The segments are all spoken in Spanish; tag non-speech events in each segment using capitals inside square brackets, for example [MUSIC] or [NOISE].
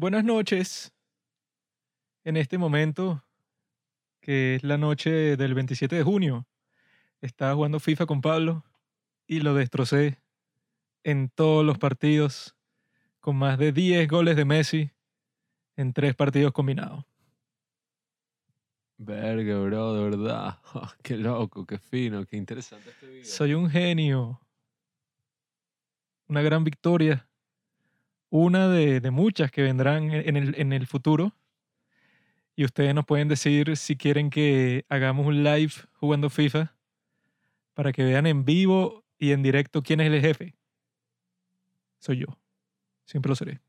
Buenas noches. En este momento, que es la noche del 27 de junio, estaba jugando FIFA con Pablo y lo destrocé en todos los partidos con más de 10 goles de Messi en tres partidos combinados. Verga, bro, de verdad. [LAUGHS] qué loco, qué fino, qué interesante este video. Soy un genio. Una gran victoria. Una de, muchas que vendrán en el, en el futuro. Y ustedes nos pueden decir si quieren que hagamos un live jugando FIFA para que vean en vivo y en directo quién es el jefe. Soy yo. Siempre lo seré.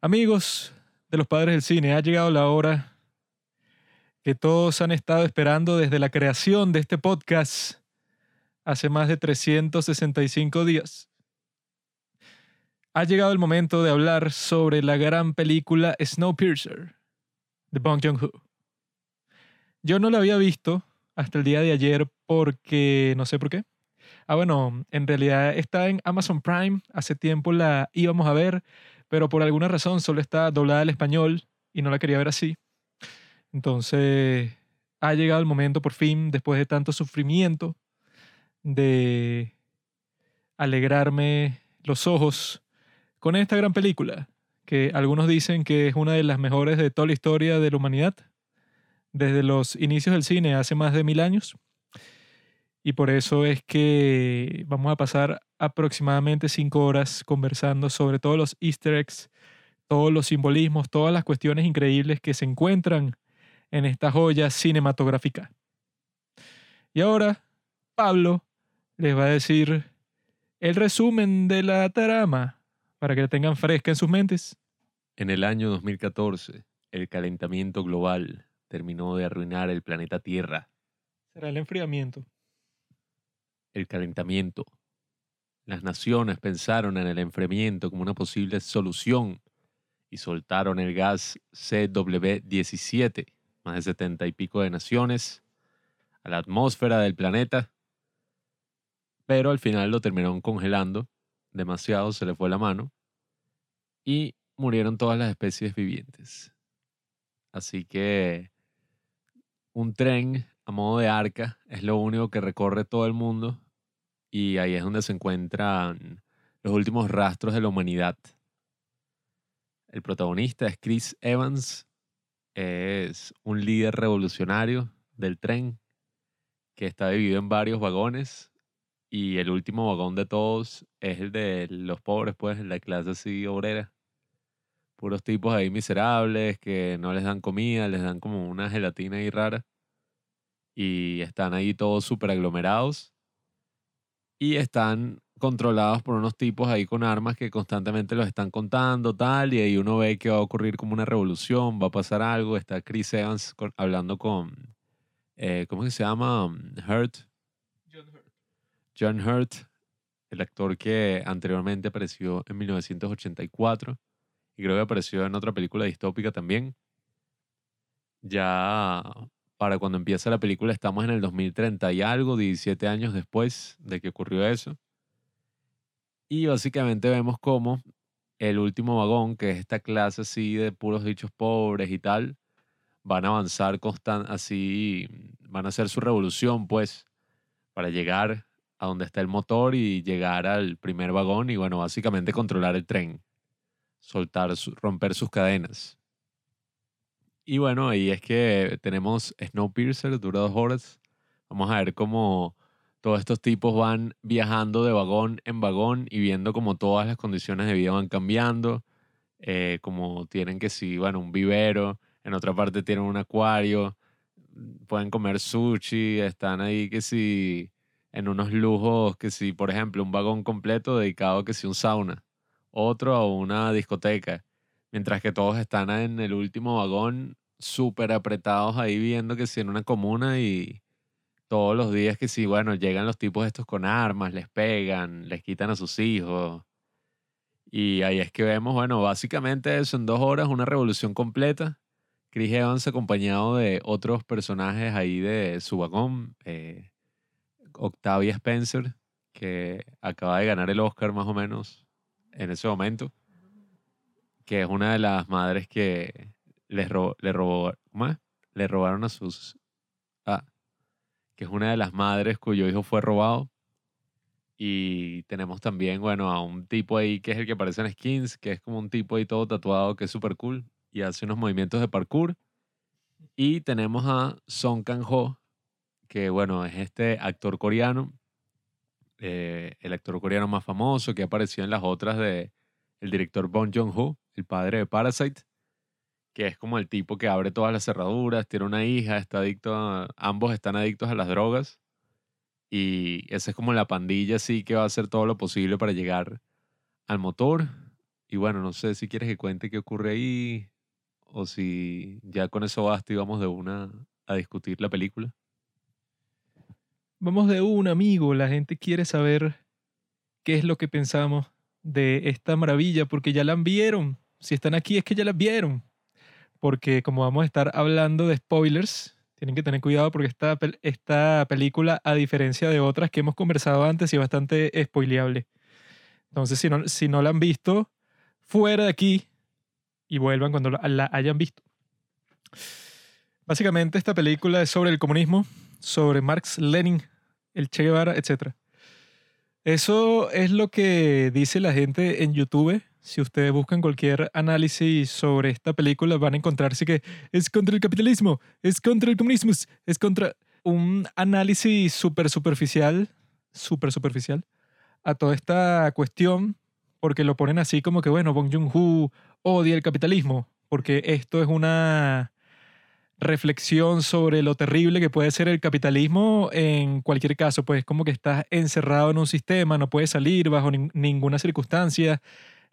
Amigos de los padres del cine, ha llegado la hora que todos han estado esperando desde la creación de este podcast hace más de 365 días. Ha llegado el momento de hablar sobre la gran película Snowpiercer de Bong Joon-ho. Yo no la había visto hasta el día de ayer porque no sé por qué. Ah, bueno, en realidad está en Amazon Prime. Hace tiempo la íbamos a ver, pero por alguna razón solo está doblada al español y no la quería ver así. Entonces, ha llegado el momento por fin, después de tanto sufrimiento, de alegrarme los ojos con esta gran película, que algunos dicen que es una de las mejores de toda la historia de la humanidad, desde los inicios del cine hace más de mil años. Y por eso es que vamos a pasar aproximadamente cinco horas conversando sobre todos los easter eggs, todos los simbolismos, todas las cuestiones increíbles que se encuentran en esta joya cinematográfica. Y ahora, Pablo les va a decir el resumen de la trama para que la tengan fresca en sus mentes. En el año 2014, el calentamiento global terminó de arruinar el planeta Tierra. Será el enfriamiento. El calentamiento. Las naciones pensaron en el enfriamiento como una posible solución y soltaron el gas CW17 más de setenta y pico de naciones, a la atmósfera del planeta, pero al final lo terminaron congelando, demasiado se le fue la mano, y murieron todas las especies vivientes. Así que un tren a modo de arca es lo único que recorre todo el mundo y ahí es donde se encuentran los últimos rastros de la humanidad. El protagonista es Chris Evans, es un líder revolucionario del tren que está dividido en varios vagones y el último vagón de todos es el de los pobres, pues, la clase así obrera. Puros tipos ahí miserables que no les dan comida, les dan como una gelatina ahí rara. Y están ahí todos súper aglomerados. Y están controlados por unos tipos ahí con armas que constantemente los están contando, tal, y ahí uno ve que va a ocurrir como una revolución, va a pasar algo. Está Chris Evans hablando con, eh, ¿cómo se llama? Hurt. John Hurt. El actor que anteriormente apareció en 1984 y creo que apareció en otra película distópica también. Ya para cuando empieza la película estamos en el 2030 y algo, 17 años después de que ocurrió eso. Y básicamente vemos cómo el último vagón, que es esta clase así de puros dichos pobres y tal, van a avanzar constant así, van a hacer su revolución, pues, para llegar a donde está el motor y llegar al primer vagón y, bueno, básicamente controlar el tren, soltar, romper sus cadenas. Y bueno, ahí es que tenemos Snowpiercer, dura dos horas. Vamos a ver cómo todos estos tipos van viajando de vagón en vagón y viendo como todas las condiciones de vida van cambiando, eh, como tienen que si, bueno, un vivero, en otra parte tienen un acuario, pueden comer sushi, están ahí que si en unos lujos, que si, por ejemplo, un vagón completo dedicado a que si un sauna, otro a una discoteca, mientras que todos están en el último vagón súper apretados ahí viendo que si en una comuna y todos los días que sí, bueno, llegan los tipos estos con armas, les pegan, les quitan a sus hijos. Y ahí es que vemos, bueno, básicamente eso en dos horas, una revolución completa. Chris Evans acompañado de otros personajes ahí de su vagón. Eh, Octavia Spencer, que acaba de ganar el Oscar más o menos en ese momento. que es una de las madres que les ro- le robó, ¿cómo? Le robaron a sus... Ah, que es una de las madres cuyo hijo fue robado. Y tenemos también, bueno, a un tipo ahí que es el que aparece en Skins, que es como un tipo ahí todo tatuado que es súper cool y hace unos movimientos de parkour. Y tenemos a Song Kang-ho, que bueno, es este actor coreano, eh, el actor coreano más famoso que apareció en las otras de el director Bong Joon-ho, el padre de Parasite, que es como el tipo que abre todas las cerraduras, tiene una hija, está adicto ambos están adictos a las drogas y esa es como la pandilla así que va a hacer todo lo posible para llegar al motor. Y bueno, no sé si quieres que cuente qué ocurre ahí o si ya con eso basta y vamos de una a discutir la película. Vamos de un amigo, la gente quiere saber qué es lo que pensamos de esta maravilla, porque ya la vieron. Si están aquí es que ya la vieron. Porque como vamos a estar hablando de spoilers, tienen que tener cuidado porque esta, esta película, a diferencia de otras que hemos conversado antes, es bastante spoileable. Entonces, si no, si no la han visto, fuera de aquí y vuelvan cuando la hayan visto. Básicamente, esta película es sobre el comunismo, sobre Marx, Lenin, el Che Guevara, etc. Eso es lo que dice la gente en YouTube. Si ustedes buscan cualquier análisis sobre esta película, van a encontrarse que es contra el capitalismo, es contra el comunismo, es contra un análisis súper superficial, súper superficial, a toda esta cuestión, porque lo ponen así como que, bueno, Bong Joon-ho odia el capitalismo, porque esto es una reflexión sobre lo terrible que puede ser el capitalismo en cualquier caso, pues como que estás encerrado en un sistema, no puedes salir bajo nin- ninguna circunstancia.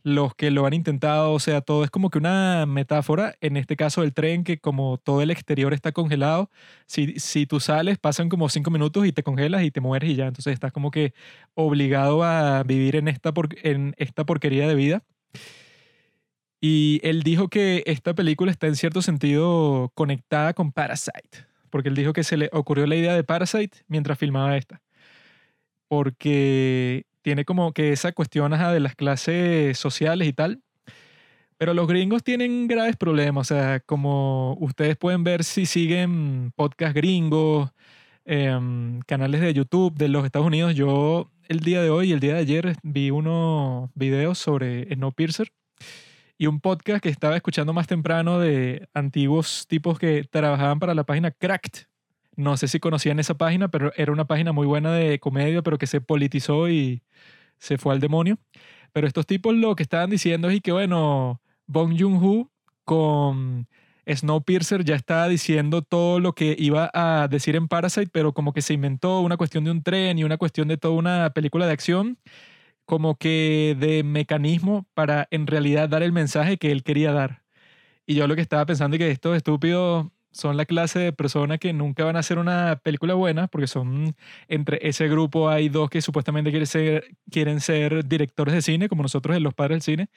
Los que lo han intentado, o sea, todo es como que una metáfora, en este caso del tren, que como todo el exterior está congelado, si, si tú sales, pasan como cinco minutos y te congelas y te mueres y ya, entonces estás como que obligado a vivir en esta, por- en esta porquería de vida. Y él dijo que esta película está en cierto sentido conectada con Parasite, porque él dijo que se le ocurrió la idea de Parasite mientras filmaba esta, porque tiene como que esa cuestión de las clases sociales y tal, pero los gringos tienen graves problemas, o sea, como ustedes pueden ver si siguen podcast gringos, em, canales de YouTube de los Estados Unidos, yo el día de hoy y el día de ayer vi unos videos sobre Snowpiercer y un podcast que estaba escuchando más temprano de antiguos tipos que trabajaban para la página Cracked. No sé si conocían esa página, pero era una página muy buena de comedia, pero que se politizó y se fue al demonio. Pero estos tipos lo que estaban diciendo es que, bueno, Bong Joon-ho con Snowpiercer ya estaba diciendo todo lo que iba a decir en Parasite, pero como que se inventó una cuestión de un tren y una cuestión de toda una película de acción como que de mecanismo para en realidad dar el mensaje que él quería dar. Y yo lo que estaba pensando es que estos estúpidos son la clase de personas que nunca van a hacer una película buena, porque son, entre ese grupo hay dos que supuestamente quieren ser, quieren ser directores de cine, como nosotros en Los Padres del Cine,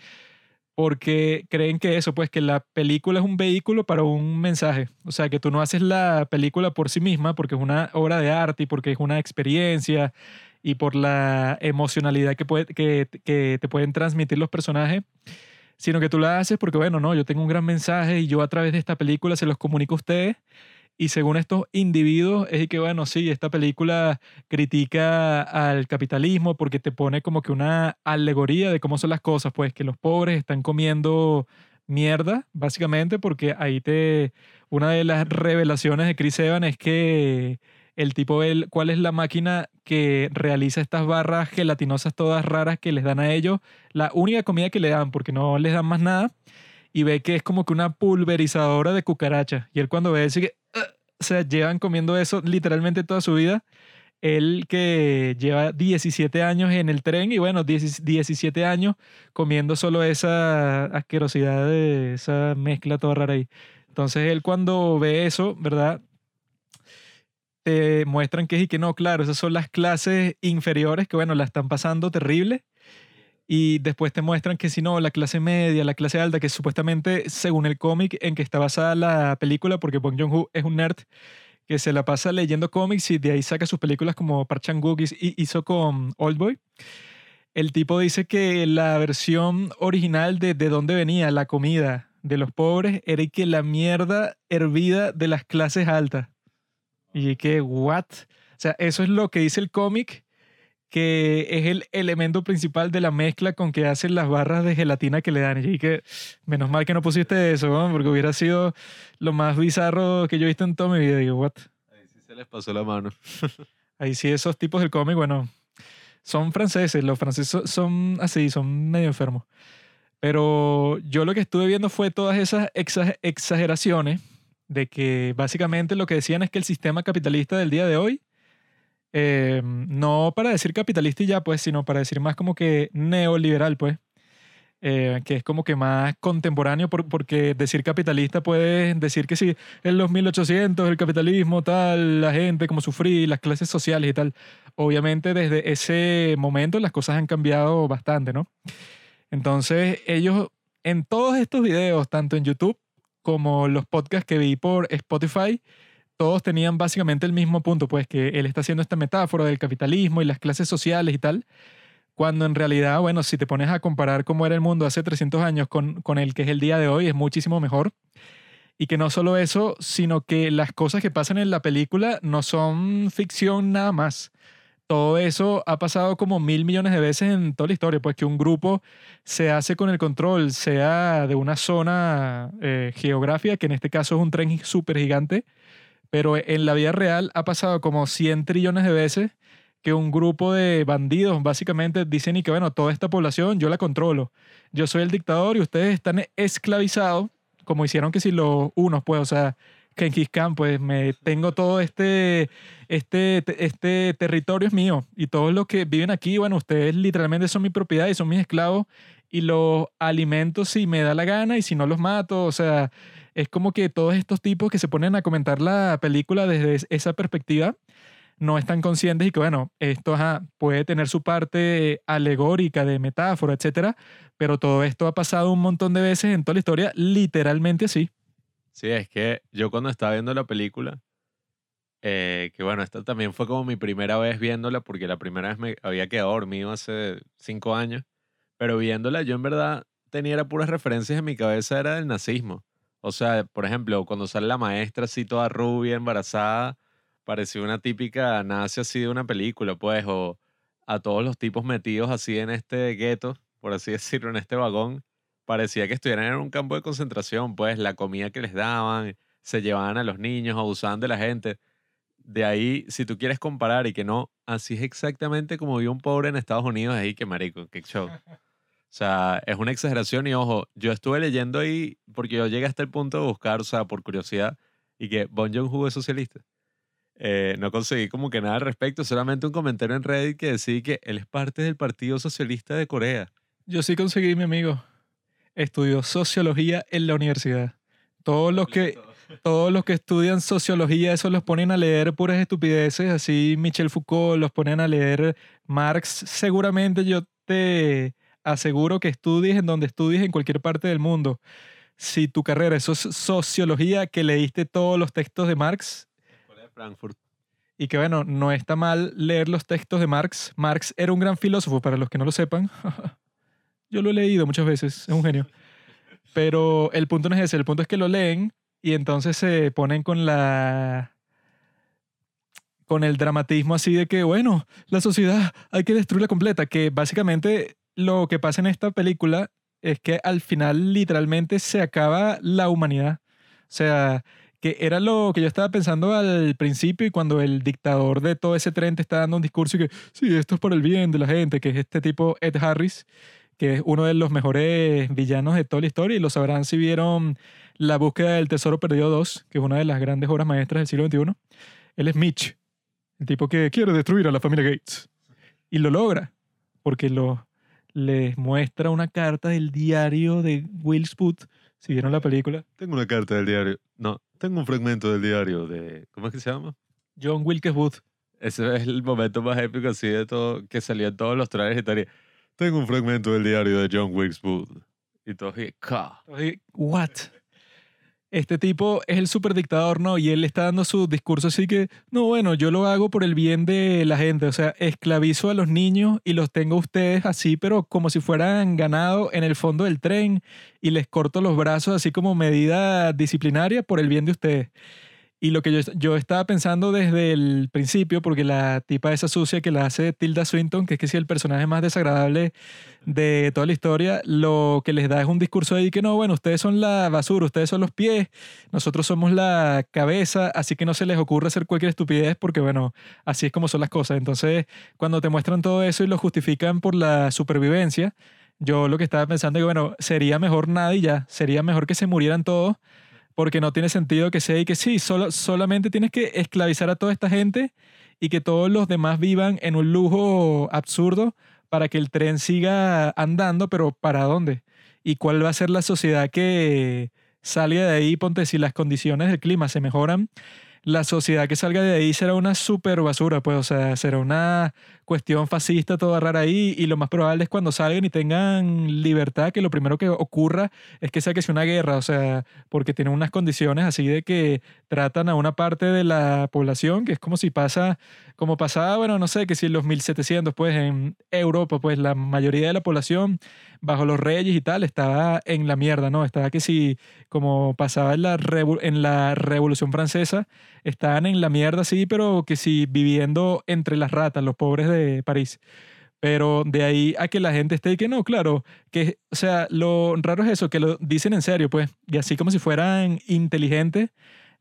porque creen que eso, pues que la película es un vehículo para un mensaje. O sea, que tú no haces la película por sí misma, porque es una obra de arte y porque es una experiencia y por la emocionalidad que, puede, que, que te pueden transmitir los personajes, sino que tú la haces porque, bueno, no, yo tengo un gran mensaje y yo a través de esta película se los comunico a ustedes. Y según estos individuos, es que, bueno, sí, esta película critica al capitalismo porque te pone como que una alegoría de cómo son las cosas, pues que los pobres están comiendo mierda, básicamente, porque ahí te... Una de las revelaciones de Chris Evans es que el tipo ve cuál es la máquina que realiza estas barras gelatinosas todas raras que les dan a ellos, la única comida que le dan, porque no les dan más nada, y ve que es como que una pulverizadora de cucarachas. Y él cuando ve eso, que, "Ugh", o sea, llevan comiendo eso literalmente toda su vida. Él que lleva 17 años en el tren y bueno, 10 17 años comiendo solo esa asquerosidad esa mezcla toda rara ahí. Entonces él cuando ve eso, ¿verdad? Te muestran que es y que no, claro, esas son las clases inferiores que bueno, la están pasando terrible. Y después te muestran que si no, la clase media, la clase alta, que supuestamente, según el cómic en que está basada la película, porque Bong Joon-ho es un nerd que se la pasa leyendo cómics y de ahí saca sus películas como Park Chan-wook hizo con Oldboy. el tipo dice que la versión original de de dónde venía la comida de los pobres era que la mierda hervida de las clases altas. Y que, what? O sea, eso es lo que dice el cómic, que es el elemento principal de la mezcla con que hacen las barras de gelatina que le dan. Y que, menos mal que no pusiste eso, ¿no? porque hubiera sido lo más bizarro que yo he visto en toda mi vida. Y yo, what? Ahí sí se les pasó la mano. [LAUGHS] Ahí sí, esos tipos del cómic, bueno, son franceses. Los franceses son- así, son medio enfermos. Pero yo lo que estuve viendo fue todas esas exa- exageraciones de que básicamente lo que decían es que el sistema capitalista del día de hoy, eh, no para decir capitalista y ya, pues, sino para decir más como que neoliberal, pues, eh, que es como que más contemporáneo, por- porque decir capitalista puede decir que sí, en los 1800 el capitalismo, tal, la gente, como sufrí, las clases sociales y tal. Obviamente desde ese momento las cosas han cambiado bastante, ¿no? Entonces ellos en todos estos videos, tanto en YouTube como los podcasts que vi por Spotify, todos tenían básicamente el mismo punto, pues que él está haciendo esta metáfora del capitalismo y las clases sociales y tal, cuando en realidad, bueno, si te pones a comparar cómo era el mundo hace 300 años con, con el que es el día de hoy, es muchísimo mejor. Y que no solo eso, sino que las cosas que pasan en la película no son ficción nada más. Todo eso ha pasado como mil millones de veces en toda la historia, pues que un grupo se hace con el control, sea de una zona eh, geográfica, que en este caso es un tren súper gigante, pero en la vida real ha pasado como 100 trillones de veces que un grupo de bandidos básicamente dicen y que bueno, toda esta población yo la controlo. Yo soy el dictador y ustedes están esclavizados, como hicieron que si los unos, pues, o sea, Genghis Khan, pues me tengo todo este, este, te- este territorio es mío y todos los que viven aquí, bueno, ustedes literalmente son mi propiedad y son mis esclavos y los alimento si me da la gana y si no los mato, o sea, es como que todos estos tipos que se ponen a comentar la película desde es- esa perspectiva no están conscientes y que, bueno, esto puede tener su parte alegórica de metáfora, etcétera, pero todo esto ha pasado un montón de veces en toda la historia, literalmente así. Sí, es que yo cuando estaba viendo la película, eh, que bueno, esta también fue como mi primera vez viéndola, porque la primera vez me había quedado dormido hace cinco años, pero viéndola yo en verdad tenía puras referencias en mi cabeza, era del nazismo. O sea, por ejemplo, cuando sale la maestra así toda rubia, embarazada, parecía una típica nazi así de una película, pues, o a todos los tipos metidos así en este gueto, por así [LAUGHS] decirlo, en este vagón, parecía que estuvieran en un campo de concentración, pues, la comida que les daban, se llevaban a los niños, abusaban de la gente. De ahí, si tú quieres comparar y que no, así es exactamente como vive un pobre en Estados Unidos, ahí que marico, qué show. [LAUGHS] O sea, es una exageración y ojo, yo estuve leyendo ahí porque yo llegué hasta el punto de buscar, o sea, por curiosidad, y que Bon Joon-ho es socialista. Eh, no conseguí como que nada al respecto, solamente un comentario en Reddit que decía que él es parte del Partido Socialista de Corea. Yo sí conseguí, mi amigo. Estudió sociología en la universidad. Todos los que, [LAUGHS] todos los que estudian sociología, eso los ponen a leer puras estupideces, así Michel Foucault, los ponen a leer Marx. Seguramente yo te aseguro que estudies en donde estudies en cualquier parte del mundo. Si tu carrera es soci- sociología, que leíste todos los textos de Marx, de Frankfurt. y que bueno, no está mal leer los textos de Marx. Marx era un gran filósofo, para los que no lo sepan. [LAUGHS] Yo lo he leído muchas veces, es un genio. Pero el punto no es ese, el punto es que lo leen y entonces se ponen con la con el dramatismo así de que, bueno, la sociedad hay que destruirla completa, que básicamente lo que pasa en esta película es que al final literalmente se acaba la humanidad. O sea, que era lo que yo estaba pensando al principio y cuando el dictador de todo ese tren te está dando un discurso y que, sí, esto es por el bien de la gente, que es este tipo Ed Harris, que es uno de los mejores villanos de toda la historia y lo sabrán si vieron La búsqueda del tesoro perdido 2, que es una de las grandes obras maestras del siglo XXI. Él es Mitch, el tipo que quiere destruir a la familia Gates. Y lo logra, porque lo, les muestra una carta del diario de Will Spoote, si vieron la película. Tengo una carta del diario. No, tengo un fragmento del diario de. ¿Cómo es que se llama? John Wilkes Booth. Ese es el momento más épico así de todo, que salía en todos los trailers y tal. Tengo un fragmento del diario de John Wilkes Booth. Y. Entonces, What? este tipo es el superdictador, ¿no? Y él está dando su discurso así que, no, bueno, yo lo hago por el bien de la gente, o sea, esclavizo a los niños y los tengo a ustedes así, pero como si fueran ganado en el fondo del tren y les corto los brazos así como medida disciplinaria por el bien de ustedes. Y lo que yo, yo estaba pensando desde el principio, porque la tipa esa sucia que la hace Tilda Swinton, que es que sí el personaje más desagradable de toda la historia, lo que les da es un discurso ahí que no, bueno, ustedes son la basura, ustedes son los pies, nosotros somos la cabeza, así que no se les ocurre hacer cualquier estupidez porque, bueno, así es como son las cosas. Entonces, cuando te muestran todo eso y lo justifican por la supervivencia, yo lo que estaba pensando es que, bueno, sería mejor nada y ya, sería mejor que se murieran todos porque no tiene sentido que sea y que sí, solo, solamente tienes que esclavizar a toda esta gente y que todos los demás vivan en un lujo absurdo para que el tren siga andando, pero ¿para dónde? ¿Y cuál va a ser la sociedad que salga de ahí? Ponte, si las condiciones del clima se mejoran, la sociedad que salga de ahí será una super basura, pues, o sea, será una cuestión fascista toda rara ahí y lo más probable es cuando salgan y tengan libertad, que lo primero que ocurra es que sea que sea una guerra, o sea, porque tienen unas condiciones así de que tratan a una parte de la población, que es como si pasa, como pasaba, bueno, no sé, que si en los 1700, pues en Europa, pues la mayoría de la población bajo los reyes y tal estaba en la mierda, ¿no? Estaba que si, como pasaba en la, en la Revolución Francesa, estaban en la mierda, sí, pero que si viviendo entre las ratas, los pobres de París. Pero de ahí a que la gente esté y que no, claro, que, o sea, lo raro es eso, que lo dicen en serio, pues, y así como si fueran inteligentes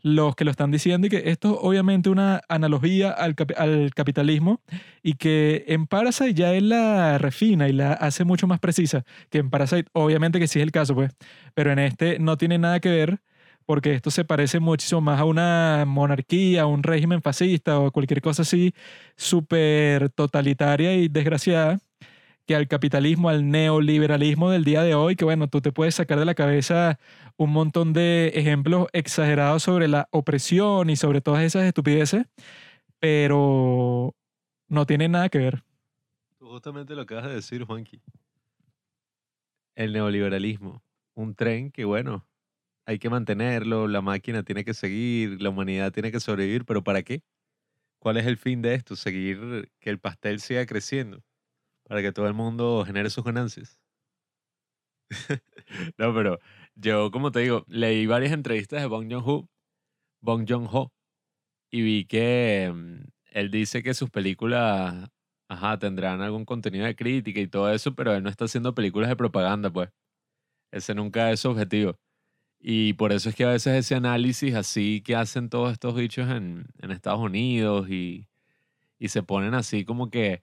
los que lo están diciendo y que esto es obviamente una analogía al, al, capitalismo y que en Parasite ya él la refina y la hace mucho más precisa, que en Parasite obviamente que sí es el caso, pues, pero en este no tiene nada que ver porque esto se parece muchísimo más a una monarquía, a un régimen fascista o cualquier cosa así súper totalitaria y desgraciada que al capitalismo, al neoliberalismo del día de hoy, que bueno, tú te puedes sacar de la cabeza un montón de ejemplos exagerados sobre la opresión y sobre todas esas estupideces, pero no tiene nada que ver. Justamente lo que acabas de decir, Juanqui. El neoliberalismo. Un tren que, bueno, hay que mantenerlo, la máquina tiene que seguir, la humanidad tiene que sobrevivir, pero ¿para qué? ¿Cuál es el fin de esto? Seguir que el pastel siga creciendo para que todo el mundo genere sus ganancias. [LAUGHS] no, pero yo, como te digo, leí varias entrevistas de Bong Joon-ho, Bong Joon-ho, y vi que mm, él dice que sus películas, ajá, tendrán algún contenido de crítica y todo eso, pero él no está haciendo películas de propaganda, pues. Ese nunca es su objetivo. Y por eso es que a veces ese análisis así que hacen todos estos bichos en, Estados Unidos y, y, se ponen así como que,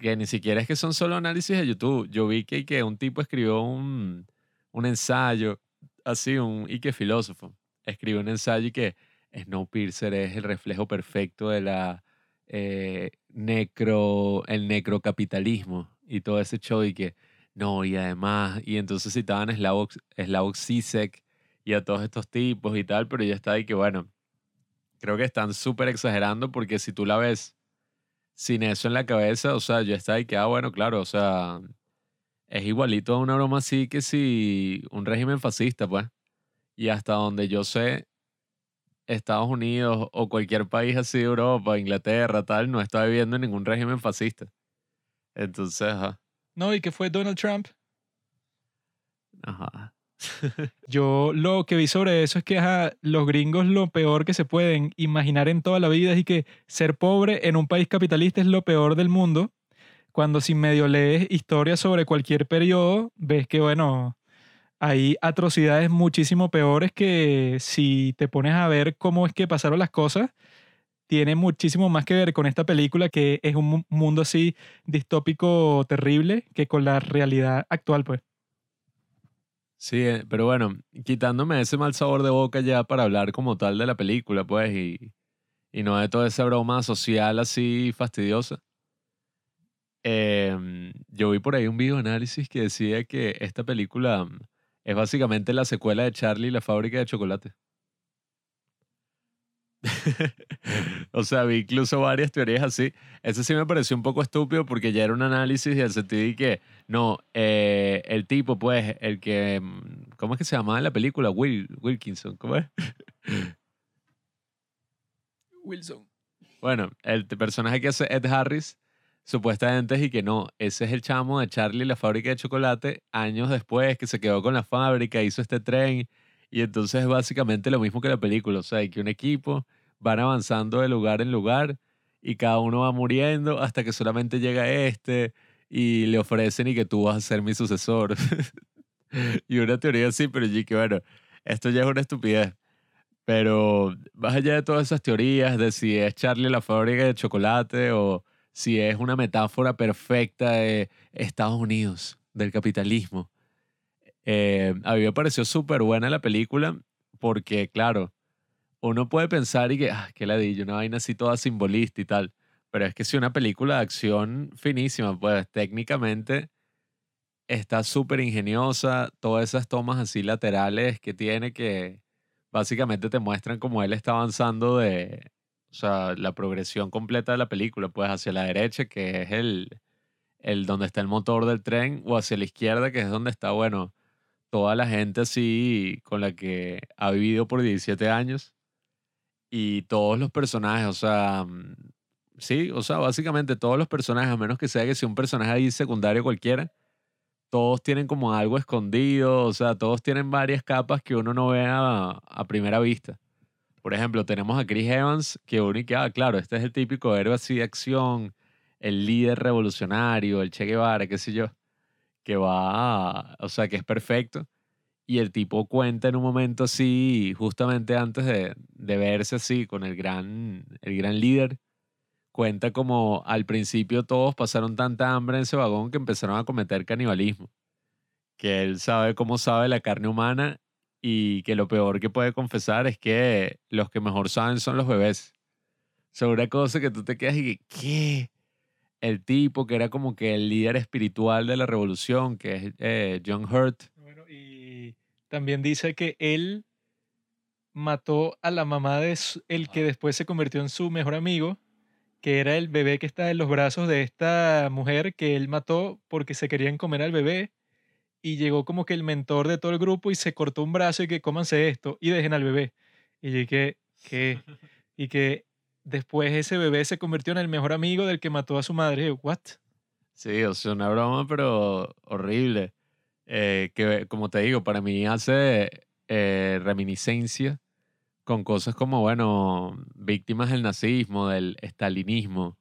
que ni siquiera es que son solo análisis de YouTube. Yo vi que, que un tipo escribió un, un ensayo, así, un y que filósofo, escribió un ensayo y que Snowpiercer es el reflejo perfecto de la eh, necro, el necrocapitalismo y todo ese show y que no, y además, y entonces citaban Slavoj, Slavoj Zizek y a todos estos tipos y tal, pero ya está ahí que bueno, creo que están súper exagerando porque si tú la ves sin eso en la cabeza, o sea, ya está ahí que, ah, bueno, claro, o sea, es igualito a una broma así que si un régimen fascista, pues. Y hasta donde yo sé, Estados Unidos o cualquier país así de Europa, Inglaterra, tal, no está viviendo en ningún régimen fascista. Entonces, ajá. No, ¿y qué fue Donald Trump? Ajá. [LAUGHS] Yo lo que vi sobre eso es que los gringos lo peor que se pueden imaginar en toda la vida es que ser pobre en un país capitalista es lo peor del mundo. Cuando si medio lees historias sobre cualquier periodo, ves que, bueno, hay atrocidades muchísimo peores que si te pones a ver cómo es que pasaron las cosas, tiene muchísimo más que ver con esta película que es un mundo así distópico terrible que con la realidad actual, pues. Sí, eh, pero bueno, quitándome ese mal sabor de boca ya para hablar como tal de la película, pues, y, y no de toda esa broma social así fastidiosa. Em, yo vi por ahí un video análisis que decía que esta película es básicamente la secuela de Charlie y la fábrica de chocolate. [LAUGHS] o sea, vi incluso varias teorías así. Ese sí me pareció un poco estúpido porque ya era un análisis y el sentido de que, no, eh, el tipo, pues, el que, mm, ¿cómo es que se llamaba en la película? Will, Wilkinson, ¿cómo es? [LAUGHS] Wilson. Bueno, el personaje que hace Ed Harris, supuestamente es y que no, ese es el chamo de Charlie, la fábrica de chocolate, años después que se quedó con la fábrica, hizo este tren y entonces es básicamente lo mismo que la película, o sea, hay que un equipo van avanzando de lugar en lugar y cada uno va muriendo hasta que solamente llega este y le ofrecen y que tú vas a ser mi sucesor. [LAUGHS] y una teoría así, pero yo que bueno, esto ya es una estupidez. Pero más allá de todas esas teorías de si es Charlie la fábrica de chocolate o si es una metáfora perfecta de Estados Unidos, del capitalismo, eh, a mí me pareció súper buena la película porque, claro, uno puede pensar y que, ah, qué ladillo, una vaina así toda simbolista y tal. Pero es que si una película de acción finísima, pues técnicamente está súper ingeniosa. Todas esas tomas así laterales que tiene que básicamente te muestran cómo él está avanzando de, o sea, la progresión completa de la película, pues hacia la derecha, que es el, el donde está el motor del tren, o hacia la izquierda, que es donde está, bueno, toda la gente así con la que ha vivido por 17 años y todos los personajes, o sea, mm, sí, o sea, básicamente todos los personajes, a menos que sea que sea un personaje ahí secundario cualquiera, todos tienen como algo escondido, o sea, todos tienen varias capas que uno no ve a, primera vista. Por ejemplo, tenemos a Chris Evans, que uno y que, ah, claro, este es el típico héroe así de acción, el líder revolucionario, el Che Guevara, qué sé yo, que va, o sea, que es perfecto. Y el tipo cuenta en un momento así, justamente antes de, de verse así con el gran, el gran líder, cuenta como al principio todos pasaron tanta hambre en ese vagón que empezaron a cometer canibalismo. Que él sabe cómo sabe la carne humana y que lo peor que puede confesar es que los que mejor saben son los bebés. Sobre una cosa que tú te quedas y que, ¿qué? El tipo que era como que el líder espiritual de la revolución, que es eh, John Hurt, también dice que él mató a la mamá de el que después se convirtió en su mejor amigo, que era el bebé que está en los brazos de esta mujer que él mató porque se querían comer al bebé y llegó como que el mentor de todo el grupo y se cortó un brazo y que cómanse esto y dejen al bebé. Y que, que, [LAUGHS] y que después ese bebé se convirtió en el mejor amigo del que mató a su madre. ¿What? Sí, o sea, una broma, pero horrible. Eh, que como te digo, para mí hace eh, reminiscencia con cosas como, bueno, víctimas del nazismo, del estalinismo,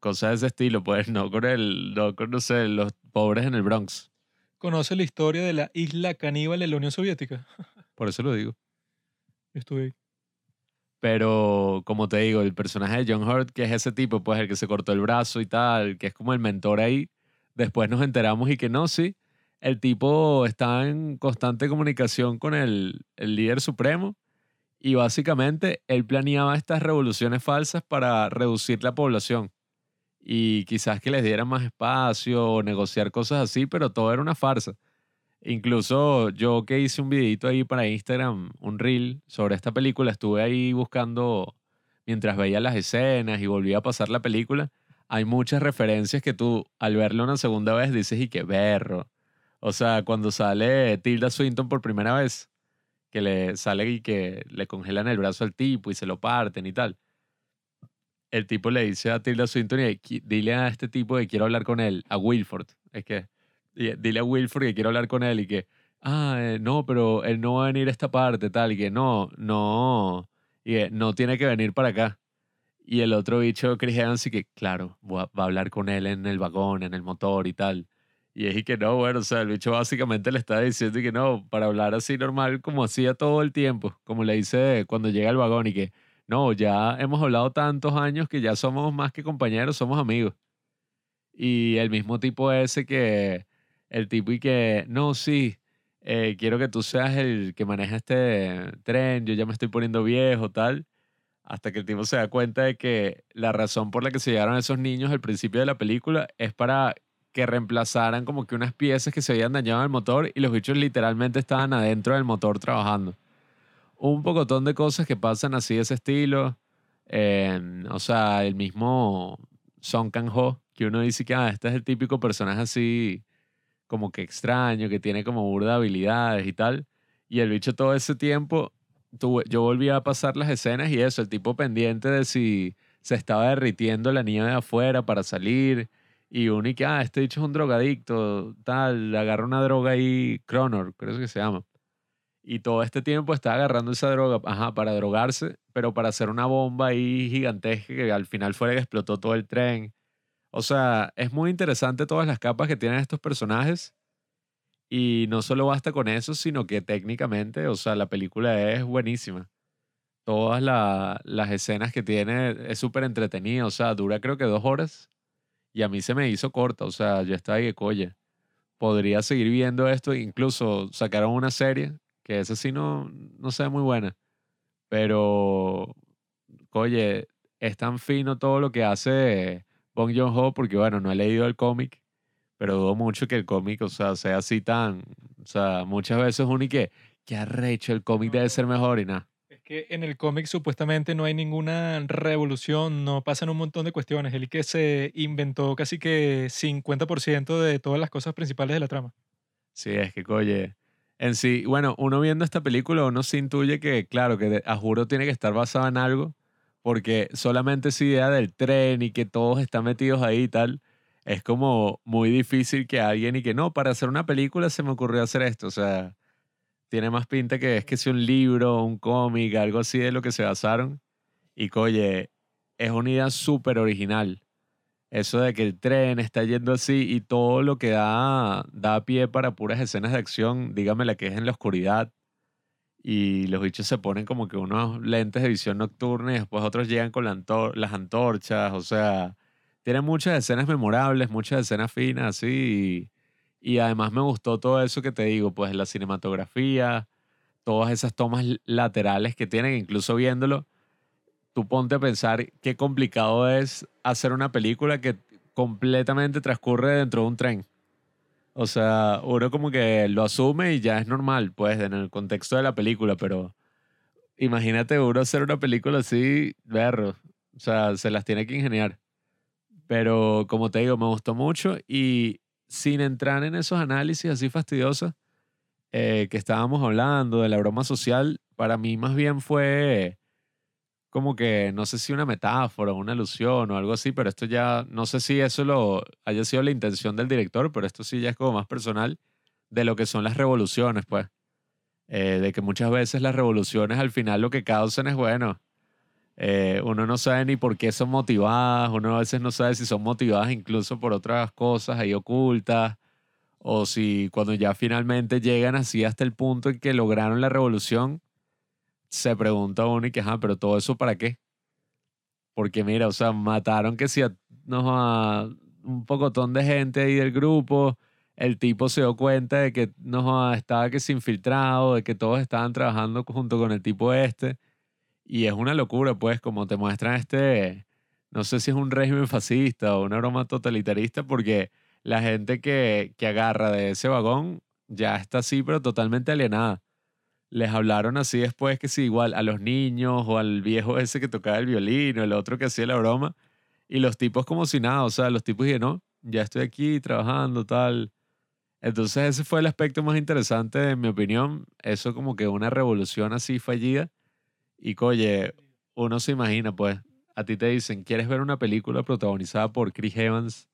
cosas de ese estilo, pues no con el, no con, no sé, los pobres en el Bronx. ¿Conoce la historia de la isla caníbal en la Unión Soviética? [LAUGHS] Por eso lo digo. Estuve ahí. Pero, como te digo, el personaje de John Hurt, que es ese tipo, pues el que se cortó el brazo y tal, que es como el mentor ahí, después nos enteramos y que no, sí, el tipo está en constante comunicación con el, líder supremo y básicamente él planeaba estas revoluciones falsas para reducir la población y quizás que les dieran más espacio negociar cosas así, pero todo era una farsa. Incluso yo que hice un videito ahí para Instagram, un reel sobre esta película, estuve ahí buscando mientras veía las escenas y volvía a pasar la película. Hay muchas referencias que tú al verlo una segunda vez dices y qué berro o sea, cuando sale Tilda Swinton por primera vez, que le sale y que le congelan el brazo al tipo y se lo parten y tal. El tipo le dice a Tilda Swinton, dile a este tipo que quiero hablar con él, a Wilford. Es que, dile a Wilford que quiero hablar con él y que, ah, eh, no, pero él no va a venir a esta parte, tal, y que no, no, y que no tiene que venir para acá. Y el otro bicho, Chris Evans, y que, claro, va a hablar con él en el vagón, en el motor y tal. Y es que no, bueno, o sea, el bicho básicamente le está diciendo que no, para hablar así normal como hacía todo el tiempo, como le dice cuando llega al vagón y que no, ya hemos hablado tantos años que ya somos más que compañeros, somos amigos. Y el mismo tipo ese que, el tipo y que, no, sí, eh, quiero que tú seas el que maneja este tren, yo ya me estoy poniendo viejo, tal. Hasta que el tipo se da cuenta de que la razón por la que se llegaron esos niños al principio de la película es para que reemplazaran como que unas piezas que se habían dañado el motor y los bichos literalmente estaban adentro del motor trabajando. un pocotón de cosas que pasan así de ese estilo. Em, o sea, el mismo Song Kang-ho, que uno dice que ah, este es el típico personaje así como que extraño, que tiene como burda habilidades y tal. Y el bicho todo ese tiempo, yo volví a pasar las escenas y eso, el tipo pendiente de si se estaba derritiendo la niña de afuera para salir. Y uno y que, ah, este bicho es un drogadicto, tal, agarra una droga ahí, Cronor, creo que se llama. Y todo este tiempo está agarrando esa droga, ajá, para drogarse, pero para hacer una bomba ahí gigantesca que al final fue la que explotó todo el tren. O sea, es muy interesante todas las capas que tienen estos personajes. Y no solo basta con eso, sino que técnicamente, o sea, la película es buenísima. Todas las escenas que tiene es súper entretenida, o sea, dura creo que dos horas. Y a mí se me hizo corta, o sea, yo estaba coye. Podría seguir viendo esto, incluso sacaron una serie que esa sí no, no sé muy buena. Pero, oye, es tan fino todo lo que hace Bong Joon-ho, porque bueno, no he leído el cómic, pero dudo mucho que el cómic, o sea, sea así tan, o sea, muchas veces uno y que, qué arrecho, el cómic debe ser mejor y nada. Es que en el cómic supuestamente no hay ninguna revolución, no pasan un montón de cuestiones. El que se inventó casi que 50% de todas las cosas principales de la trama. Sí, es que, oye, en sí, bueno, uno viendo esta película, uno se intuye que, claro, que a juro tiene que estar basado en algo, porque solamente esa idea del tren y que todos están metidos ahí y tal, es como muy difícil que alguien y que no, para hacer una película se me ocurrió hacer esto, o sea, tiene más pinta que es que sea un libro, un cómic, algo así de lo que se basaron, y oye, es una idea súper original eso de que el tren está yendo así y todo lo que da, da pie para puras escenas de acción, dígame la que es en la oscuridad. Y los bichos se ponen como que unos lentes de visión nocturna y después otros llegan con las antorchas. O sea, tiene muchas escenas memorables, muchas escenas finas, así. Y, además me gustó todo eso que te digo, pues la cinematografía, todas esas tomas laterales que tienen, incluso viéndolo tú ponte a pensar qué complicado es hacer una película que completamente transcurre dentro de un tren. O sea, uno como que lo asume y ya es normal, pues, en el contexto de la película, pero imagínate uno hacer una película así, berro. O sea, se las tiene que ingeniar. Pero como te digo, me gustó mucho y sin entrar en esos análisis así fastidiosos eh, que estábamos hablando de la broma social, para mí más bien fue como que, no sé si una metáfora, una alusión o algo así, pero esto ya, no sé si eso lo haya sido la intención del director, pero esto sí ya es como más personal de lo que son las revoluciones, pues. Eh, de que muchas veces las revoluciones al final lo que causan es, bueno, eh, uno no sabe ni por qué son motivadas, uno a veces no sabe si son motivadas incluso por otras cosas ahí ocultas, o si cuando ya finalmente llegan así hasta el punto en que lograron la revolución, se pregunta uno y que, ajá, pero todo eso para qué? Porque mira, o sea, mataron que si a, no, un pocotón de gente ahí del grupo, el tipo se dio cuenta de que no estaba que se infiltrado, de que todos estaban trabajando junto con el tipo este. Y es una locura, pues, como te muestran este, no sé si es un régimen fascista o una broma totalitarista, porque la gente que, que agarra de ese vagón ya está así, pero totalmente alienada les hablaron así después que sí, igual a los niños o al viejo ese que tocaba el violín o el otro que hacía la broma. Y los tipos como si nada, o sea, los tipos dijeron, no, ya estoy aquí trabajando, tal. Entonces ese fue el aspecto más interesante, en mi opinión. Eso como que una revolución así fallida. Y oye, uno se imagina, pues, a ti te dicen, ¿quieres ver una película protagonizada por Chris Evans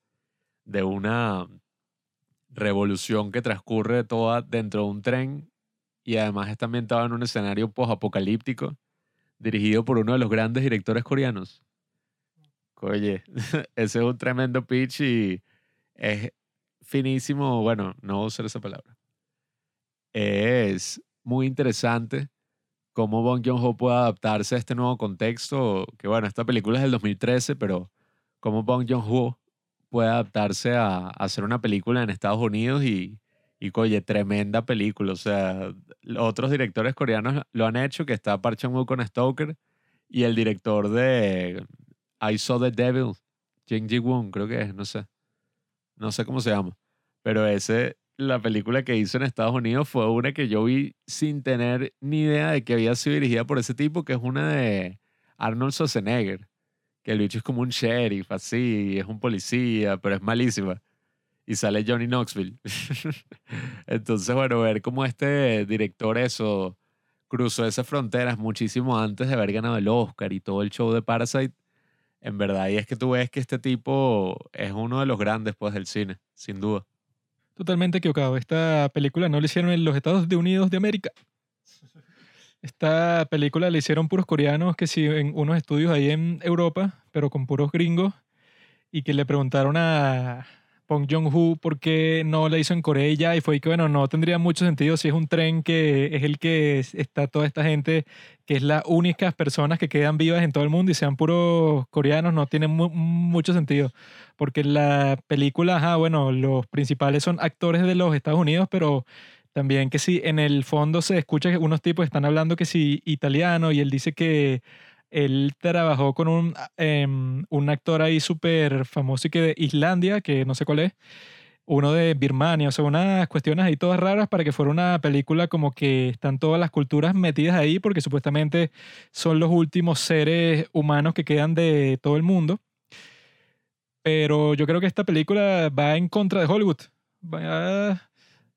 de una revolución que transcurre toda dentro de un tren y además está ambientado en un escenario post-apocalíptico dirigido por uno de los grandes directores coreanos. Oye, [LAUGHS] ese es un tremendo pitch y es finísimo, bueno, no usar esa palabra. Es muy interesante cómo Bong Joon-ho puede adaptarse a este nuevo contexto, que bueno, esta película es del 2013, pero cómo Bong Joon-ho puede adaptarse a hacer una película en Estados Unidos y, y oye, tremenda película. O sea, otros directores coreanos lo han hecho, que está Park Chan-wook con Stoker y el director de I Saw the Devil, Jin Ji-woon, creo que es, no sé. No sé cómo se llama. Pero ese la película que hizo en Estados Unidos fue una que yo vi sin tener ni idea de que había sido dirigida por ese tipo, que es una de Arnold Schwarzenegger. Que el bicho es como un sheriff, así, es un policía, pero es malísima. Y sale Johnny Knoxville. [LAUGHS] Entonces, bueno, ver cómo este director eso cruzó esas fronteras muchísimo antes de haber ganado el Oscar y todo el show de Parasite, en verdad, y es que tú ves que este tipo es uno de los grandes pues del cine, sin duda. Totalmente equivocado. Esta película no la hicieron en los Estados Unidos de América. Esta película la hicieron puros coreanos que sí en unos estudios ahí en Europa, pero con puros gringos, y que le preguntaron a, Pong Jong-ho por qué no la hizo en Corea y ya, y fue que, bueno, no tendría mucho sentido si es un tren que es el que está toda esta gente, que es las únicas personas que quedan vivas en todo el mundo y sean puros coreanos, no tiene mucho sentido. Porque la película, ajá, bueno, los principales son actores de los Estados Unidos, pero también que si en el fondo se escucha que unos tipos están hablando que si italiano y él dice que él trabajó con un, em, un actor ahí súper famoso y que de Islandia, que no sé cuál es, uno de Birmania, o sea, unas cuestiones ahí todas raras para que fuera una película como que están todas las culturas metidas ahí porque supuestamente son los últimos seres humanos que quedan de todo el mundo. Pero yo creo que esta película va en contra de Hollywood. Va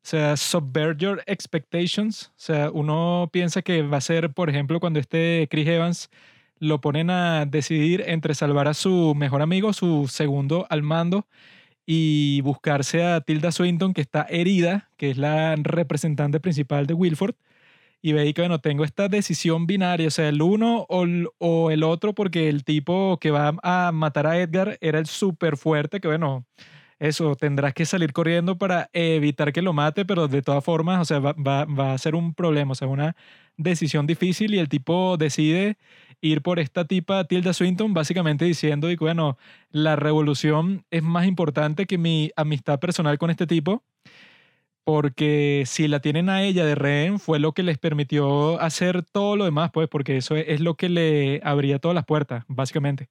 o sea, subvert your expectations. O sea, uno piensa que va a ser, por ejemplo, cuando este Chris Evans lo ponen a decidir entre salvar a su mejor amigo, su segundo al mando, y buscarse a Tilda Swinton, que está herida, que es la representante principal de Wilford, y ve que, bueno, tengo esta decisión binaria, o sea, el uno o el, otro, porque el tipo que va a matar a Edgar era el súper fuerte, que bueno, eso, tendrás que salir corriendo para evitar que lo mate, pero de todas formas, o sea, va, va, va a ser un problema, o sea, una decisión difícil y el tipo decide ir por esta tipa Tilda Swinton, básicamente diciendo, que bueno, la revolución es más importante que mi amistad personal con este tipo, porque si la tienen a ella de rehén fue lo que les permitió hacer todo lo demás, pues, porque eso es lo que le abría todas las puertas, básicamente.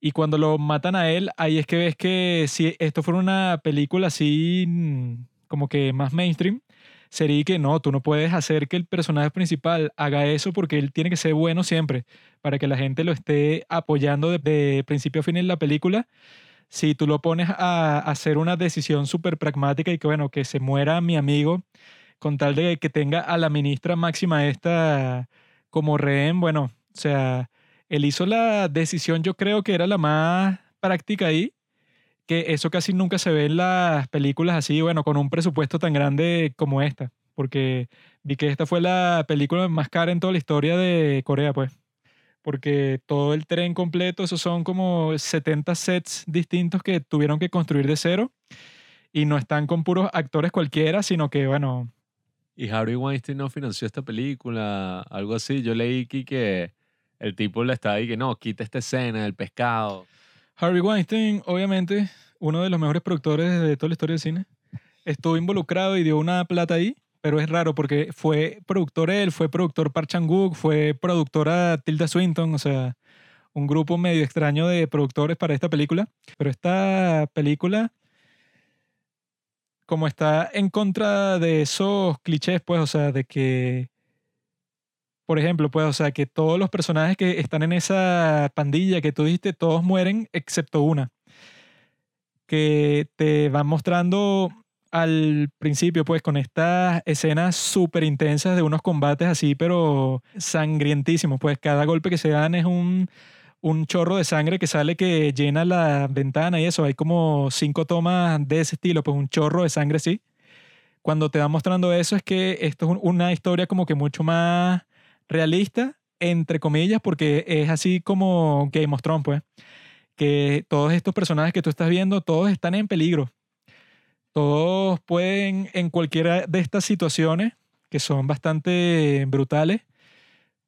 Y cuando lo matan a él, ahí es que ves que si esto fuera una película así mm, como que más mainstream, sería que no, tú no puedes hacer que el personaje principal haga eso porque él tiene que ser bueno siempre, para que la gente lo esté apoyando de, principio a fin en la película. Si tú lo pones a, hacer una decisión súper pragmática y que, bueno, que se muera mi amigo con tal de que tenga a la ministra máxima esta como rehén, bueno, o sea, él hizo la decisión, yo creo que era la más práctica ahí, que eso casi nunca se ve en las películas así, bueno, con un presupuesto tan grande como esta, porque vi que esta fue la película más cara en toda la historia de Corea, pues, porque todo el tren completo, esos son como 70 sets distintos que tuvieron que construir de cero y no están con puros actores cualquiera, sino que, bueno... Y Harry Weinstein no financió esta película, algo así. Yo leí que el tipo le estaba que no, quita esta escena del pescado. Harvey Weinstein, obviamente, uno de los mejores productores de toda la historia del cine, estuvo involucrado y dio una plata ahí, pero es raro porque fue productor él, fue productor Park Chan-wook, fue productora Tilda Swinton, o sea, un grupo medio extraño de productores para esta película. Pero esta película, como está en contra de esos clichés, pues, o sea, de que por ejemplo, pues, o sea, que todos los personajes que están en esa pandilla que tú dijiste, todos mueren excepto una. Que te van mostrando al principio, pues, con estas escenas súper intensas de unos combates así, pero sangrientísimos. Pues cada golpe que se dan es un, un chorro de sangre que sale que llena la ventana y eso. Hay como cinco tomas de ese estilo, pues un chorro de sangre así. Cuando te van mostrando eso es que esto es una historia como que mucho más realista, entre comillas, porque es así como Game of Thrones, pues. Que todos estos personajes que tú estás viendo, todos están en peligro. Todos pueden, en cualquiera de estas situaciones, que son bastante brutales,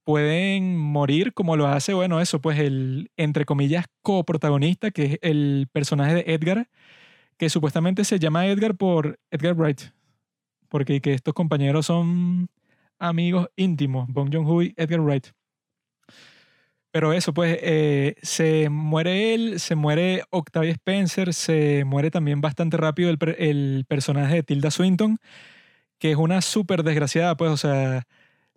pueden morir como lo hace, bueno, eso, pues el, entre comillas, coprotagonista, que es el personaje de Edgar, que supuestamente se llama Edgar por Edgar Wright, porque que estos compañeros son amigos íntimos, Bong Joon-ho Edgar Wright. Pero eso, pues, eh, se muere él, se muere Octavia Spencer, se muere también bastante rápido el, el personaje de Tilda Swinton, que es una súper desgraciada, pues, o sea,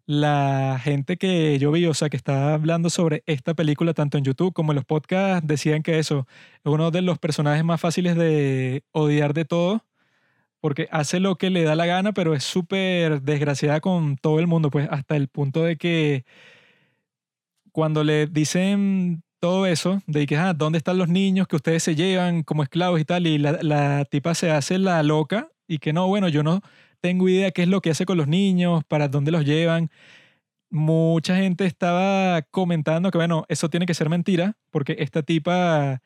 la gente que yo vi, o sea, que estaba hablando sobre esta película, tanto en YouTube como en los podcasts, decían que eso es uno de los personajes más fáciles de odiar de todos, porque hace lo que le da la gana, pero es súper desgraciada con todo el mundo, pues, hasta el punto de que cuando le dicen todo eso, de que, ah, ¿dónde están los niños que ustedes se llevan como esclavos y tal? Y la, la tipa se hace la loca y que no, bueno, yo no tengo idea qué es lo que hace con los niños, para dónde los llevan. Mucha gente estaba comentando que, bueno, eso tiene que ser mentira, porque esta tipa,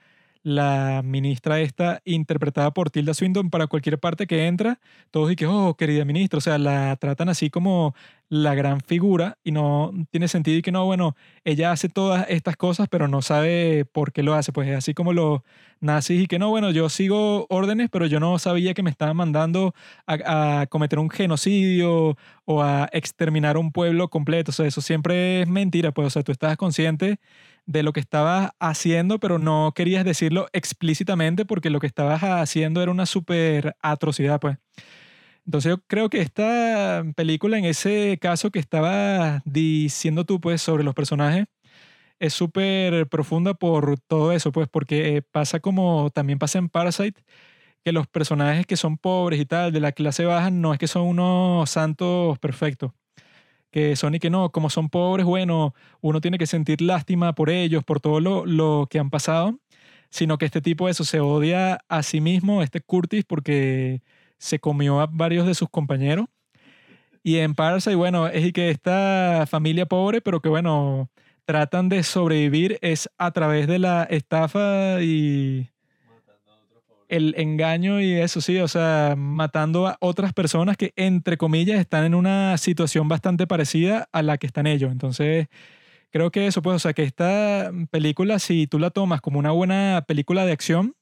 la ministra esta, interpretada por Tilda Swinton, para cualquier parte que entra, todos y que, oh, querida ministra, o sea, la tratan así como la gran figura y no tiene sentido y que no, bueno, ella hace todas estas cosas, pero no sabe por qué lo hace. Pues es así como los nazis y que no, bueno, yo sigo órdenes, pero yo no sabía que me estaban mandando a, a cometer un genocidio o a exterminar un pueblo completo. O sea, eso siempre es mentira. Pues, o sea, tú estabas consciente de lo que estabas haciendo, pero no querías decirlo explícitamente porque lo que estabas haciendo era una súper atrocidad, pues. Entonces yo creo que esta película, en ese caso que estabas diciendo tú, pues, sobre los personajes, es súper profunda por todo eso, pues, porque pasa como también pasa en Parasite, que los personajes que son pobres y tal, de la clase baja, no es que son unos santos perfectos. Que son y que no, como son pobres, bueno, uno tiene que sentir lástima por ellos, por todo lo, lo que han pasado, sino que este tipo, eso, se odia a sí mismo, este Curtis, porque se comió a varios de sus compañeros. Y en Parasite, bueno, es y que esta familia pobre, pero que bueno, tratan de sobrevivir es a través de la estafa y el engaño y eso sí, o sea, matando a otras personas que entre comillas están en una situación bastante parecida a la que están ellos. Entonces, creo que eso, pues, o sea, que esta película, si tú la tomas como una buena película de acción,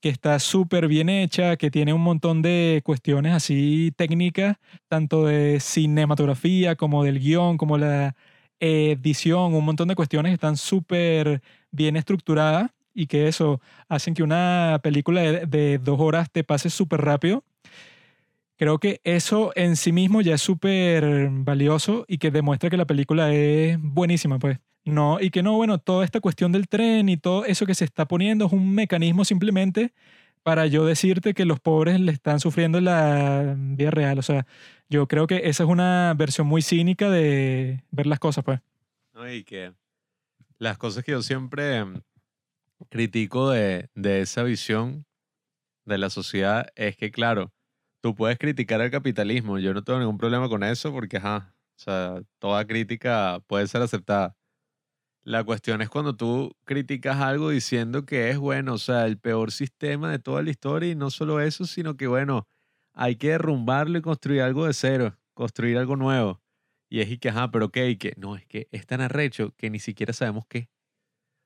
que está súper bien hecha, que tiene un montón de cuestiones así técnicas, tanto de cinematografía como del guion, como la edición, un montón de cuestiones que están súper bien estructuradas y que eso hacen que una película de, de dos horas te pase súper rápido. Creo que eso en sí mismo ya es súper valioso y que demuestra que la película es buenísima, pues. No, y que no, bueno, toda esta cuestión del tren y todo eso que se está poniendo es un mecanismo simplemente para yo decirte que los pobres le están sufriendo en la vida real. O sea, yo creo que esa es una versión muy cínica de ver las cosas, pues. ¿no? Y que las cosas que yo siempre critico de, de esa visión de la sociedad es que, claro, tú puedes criticar el capitalismo. Yo no tengo ningún problema con eso porque, ajá, o sea, toda crítica puede ser aceptada. La cuestión es cuando tú criticas algo diciendo que es, bueno, o sea, el peor sistema de toda la historia y no solo eso, sino que, bueno, hay que derrumbarlo y construir algo de cero, construir algo nuevo. Y es y que, ajá, pero qué, y que, no, es que es tan arrecho que ni siquiera sabemos qué.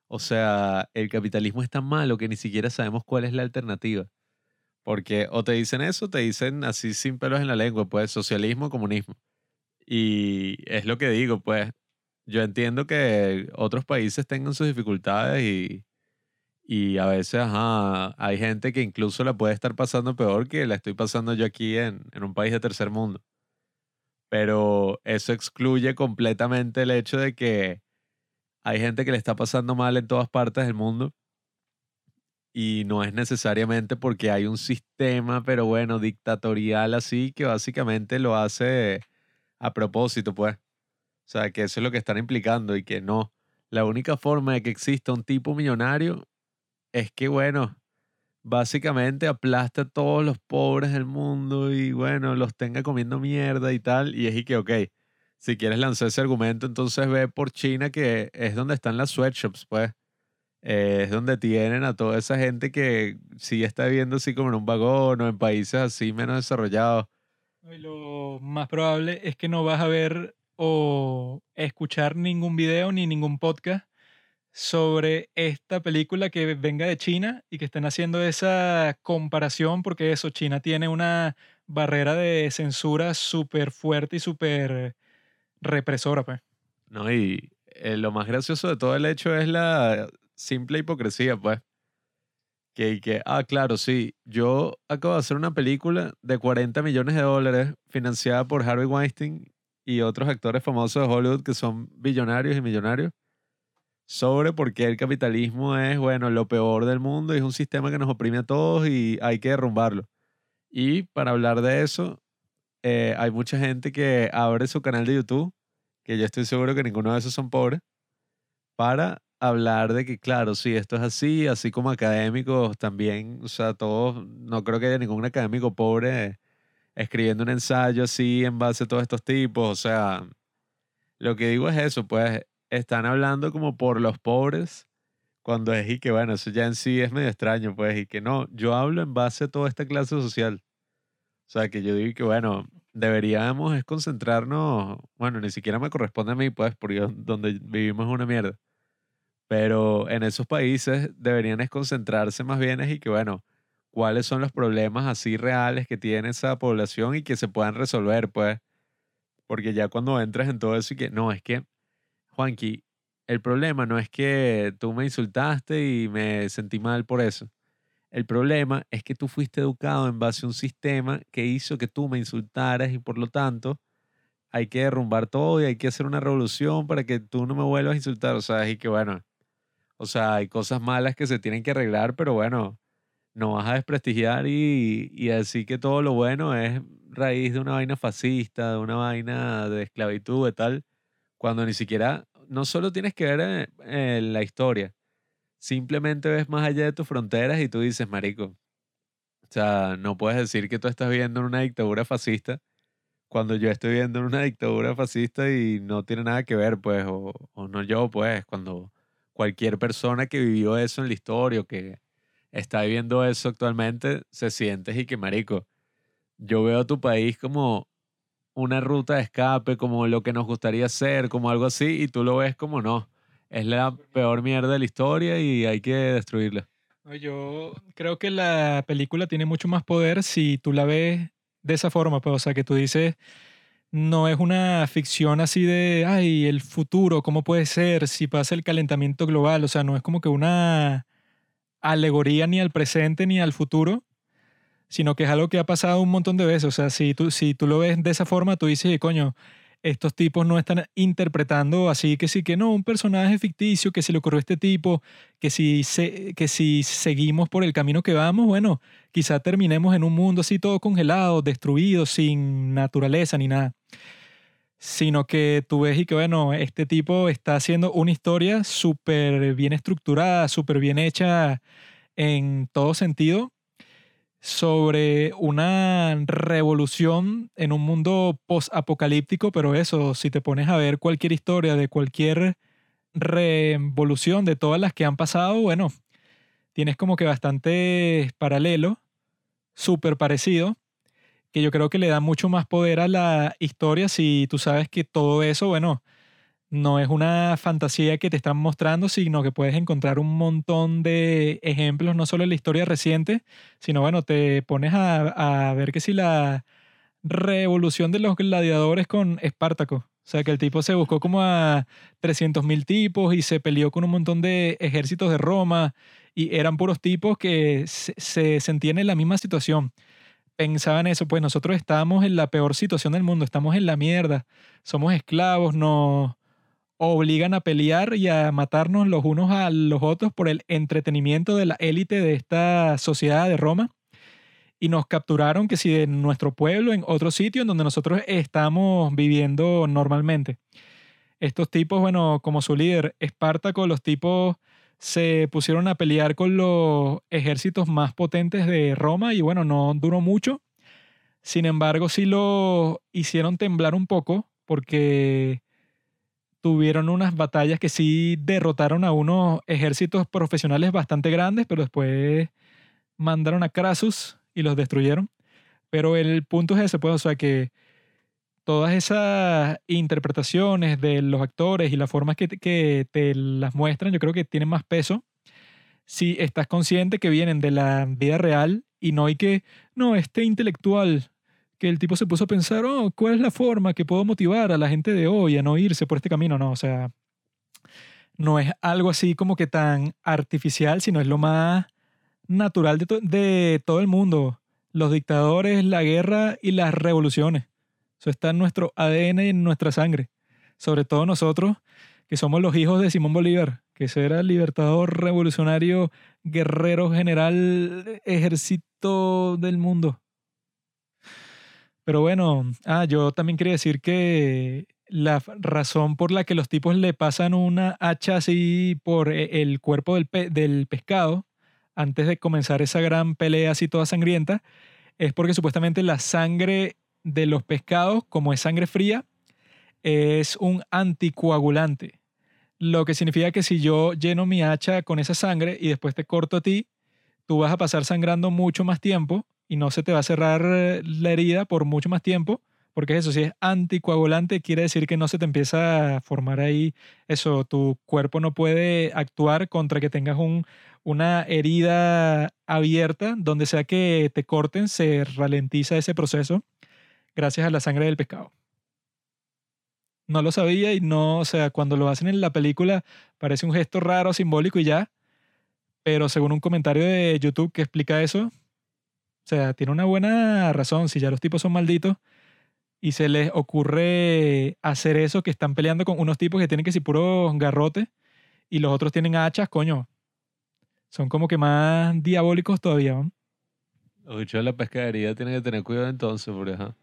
O sea, el capitalismo es tan malo que ni siquiera sabemos cuál es la alternativa. Porque o te dicen eso, te dicen así sin pelos en la lengua, pues socialismo, comunismo. Y es lo que digo, pues yo entiendo que otros países tengan sus dificultades y, y a veces ajá, hay gente que incluso la puede estar pasando peor que la estoy pasando yo aquí en, en un país de tercer mundo. Pero eso excluye completamente el hecho de que hay gente que le está pasando mal en todas partes del mundo y no es necesariamente porque hay un sistema, pero bueno, dictatorial así, que básicamente lo hace a propósito, pues. O sea, que eso es lo que están implicando y que no. La única forma de que exista un tipo millonario es que, bueno, básicamente aplasta a todos los pobres del mundo y, bueno, los tenga comiendo mierda y tal. Y es y que, ok, si quieres lanzar ese argumento, entonces ve por China, que es donde están las sweatshops, pues. Eh, es donde tienen a toda esa gente que sí está viviendo así como en un vagón o en países así menos desarrollados. Lo más probable es que no vas a ver o escuchar ningún video ni ningún podcast sobre esta película que venga de China y que estén haciendo esa comparación porque eso, China tiene una barrera de censura súper fuerte y súper represora, pues. ¿no? Y eh, lo más gracioso de todo el hecho es la simple hipocresía, pues. Que, que, ah, claro, sí, yo acabo de hacer una película de 40 millones de dólares financiada por Harvey Weinstein y otros actores famosos de Hollywood que son billonarios y millonarios sobre por qué el capitalismo es, bueno, lo peor del mundo y es un sistema que nos oprime a todos y hay que derrumbarlo. Y para hablar de eso, eh, hay mucha gente que abre su canal de YouTube, que yo estoy seguro que ninguno de esos son pobres, para hablar de que, claro, sí, esto es así, así como académicos también, o sea, todos, no creo que haya ningún académico pobre escribiendo un ensayo así en base a todos estos tipos, o sea, lo que digo es eso, pues están hablando como por los pobres, cuando es y que, bueno, eso ya en sí es medio extraño, pues, y que no, yo hablo en base a toda esta clase social. O sea, que yo digo que, bueno, deberíamos es concentrarnos, bueno, ni siquiera me corresponde a mí, pues, porque donde vivimos es una mierda. Pero en esos países deberían es concentrarse más bien y que, bueno, cuáles son los problemas así reales que tiene esa población y que se puedan resolver, pues. Porque ya cuando entras en todo eso y que, no, es que Juanqui, el problema no es que tú me insultaste y me sentí mal por eso. El problema es que tú fuiste educado en base a un sistema que hizo que tú me insultaras y por lo tanto hay que derrumbar todo y hay que hacer una revolución para que tú no me vuelvas a insultar. O sea, y que bueno, o sea, hay cosas malas que se tienen que arreglar, pero bueno, no vas a desprestigiar y, y decir que todo lo bueno es raíz de una vaina fascista, de una vaina de esclavitud, de tal cuando ni siquiera, no solo tienes que ver en, la historia, simplemente ves más allá de tus fronteras y tú dices, marico, o sea, no puedes decir que tú estás viviendo en una dictadura fascista cuando yo estoy viviendo en una dictadura fascista y no tiene nada que ver, pues, o, no yo, pues, cuando cualquier persona que vivió eso en la historia o que está viviendo eso actualmente se siente y que, marico, yo veo a tu país como una ruta de escape, como lo que nos gustaría ser, como algo así, y tú lo ves como no. Es la peor mierda de la historia y hay que destruirla. Yo creo que la película tiene mucho más poder si tú la ves de esa forma, pues, o sea, que tú dices, no es una ficción así de, ay, el futuro, ¿cómo puede ser si pasa el calentamiento global? O sea, no es como que una alegoría ni al presente ni al futuro, sino que es algo que ha pasado un montón de veces. O sea, si tú, si tú lo ves de esa forma, tú dices, coño, estos tipos no están interpretando así que sí, que no, un personaje ficticio, que se le ocurrió a este tipo, que si, que si seguimos por el camino que vamos, bueno, quizá terminemos en un mundo así todo congelado, destruido, sin naturaleza ni nada. Sino que tú ves y que, bueno, este tipo está haciendo una historia súper bien estructurada, súper bien hecha en todo sentido, sobre una revolución en un mundo post-apocalíptico, pero eso, si te pones a ver cualquier historia de cualquier revolución de todas las que han pasado, bueno, tienes como que bastante paralelo, súper parecido, que yo creo que le da mucho más poder a la historia si tú sabes que todo eso, bueno, no es una fantasía que te están mostrando, sino que puedes encontrar un montón de ejemplos, no solo en la historia reciente, sino bueno, te pones a, ver que si la revolución de los gladiadores con Espartaco. O sea, que el tipo se buscó como a 300.000 tipos y se peleó con un montón de ejércitos de Roma y eran puros tipos que se, se sentían en la misma situación. Pensaban eso, pues nosotros estamos en la peor situación del mundo, estamos en la mierda, somos esclavos, no obligan a pelear y a matarnos los unos a los otros por el entretenimiento de la élite de esta sociedad de Roma. Y nos capturaron que si en nuestro pueblo, en otro sitio en donde nosotros estamos viviendo normalmente. Estos tipos, bueno, como su líder Espartaco, los tipos se pusieron a pelear con los ejércitos más potentes de Roma y bueno, no duró mucho. Sin embargo, sí lo hicieron temblar un poco porque tuvieron unas batallas que sí derrotaron a unos ejércitos profesionales bastante grandes, pero después mandaron a Crassus y los destruyeron. Pero el punto es ese, pues, o sea que todas esas interpretaciones de los actores y las formas que que te las muestran, yo creo que tienen más peso si estás consciente que vienen de la vida real y no hay que, no, este intelectual que el tipo se puso a pensar, oh, ¿cuál es la forma que puedo motivar a la gente de hoy a no irse por este camino? No, o sea, no es algo así como que tan artificial, sino es lo más natural de, to- de todo el mundo. Los dictadores, la guerra y las revoluciones. Eso está en nuestro ADN y en nuestra sangre. Sobre todo nosotros, que somos los hijos de Simón Bolívar, que era libertador revolucionario, guerrero general, ejército del mundo. Pero bueno, ah, yo también quería decir que la razón por la que los tipos le pasan una hacha así por e- el cuerpo del, pe- del pescado antes de comenzar esa gran pelea así toda sangrienta es porque supuestamente la sangre de los pescados, como es sangre fría, es un anticoagulante. Lo que significa que si yo lleno mi hacha con esa sangre y después te corto a ti, tú vas a pasar sangrando mucho más tiempo y no se te va a cerrar eh, la herida por mucho más tiempo, porque eso, si es anticoagulante, quiere decir que no se te empieza a formar ahí eso, tu cuerpo no puede actuar contra que tengas un, una herida abierta, donde sea que te corten, se ralentiza ese proceso gracias a la sangre del pescado. No lo sabía y no, o sea, cuando lo hacen en la película parece un gesto raro, simbólico y ya, pero según un comentario de YouTube que explica eso, o sea, tiene una buena razón. Si ya los tipos son malditos y se les ocurre hacer eso, que están peleando con unos tipos que tienen que ser puros garrotes y los otros tienen hachas, coño. Son como que más diabólicos todavía. ¿no? Los bichos de la pescadería tienen que tener cuidado entonces, ajá.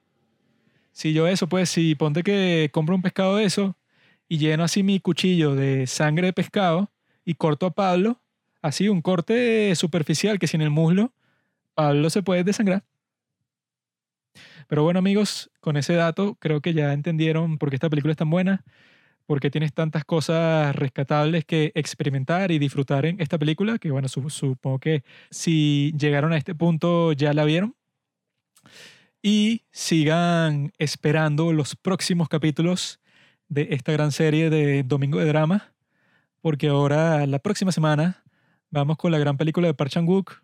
Si yo eso, pues si ponte que compro un pescado de eso y lleno así mi cuchillo de sangre de pescado y corto a Pablo, así un corte superficial que sin el muslo, Pablo se puede desangrar. Pero bueno amigos, con ese dato creo que ya entendieron por qué esta película es tan buena, por qué tienes tantas cosas rescatables que experimentar y disfrutar en esta película, que bueno, su- supongo que si llegaron a este punto ya la vieron. Y sigan esperando los próximos capítulos de esta gran serie de Domingo de Drama, porque ahora la próxima semana vamos con la gran película de Park Chan-wook,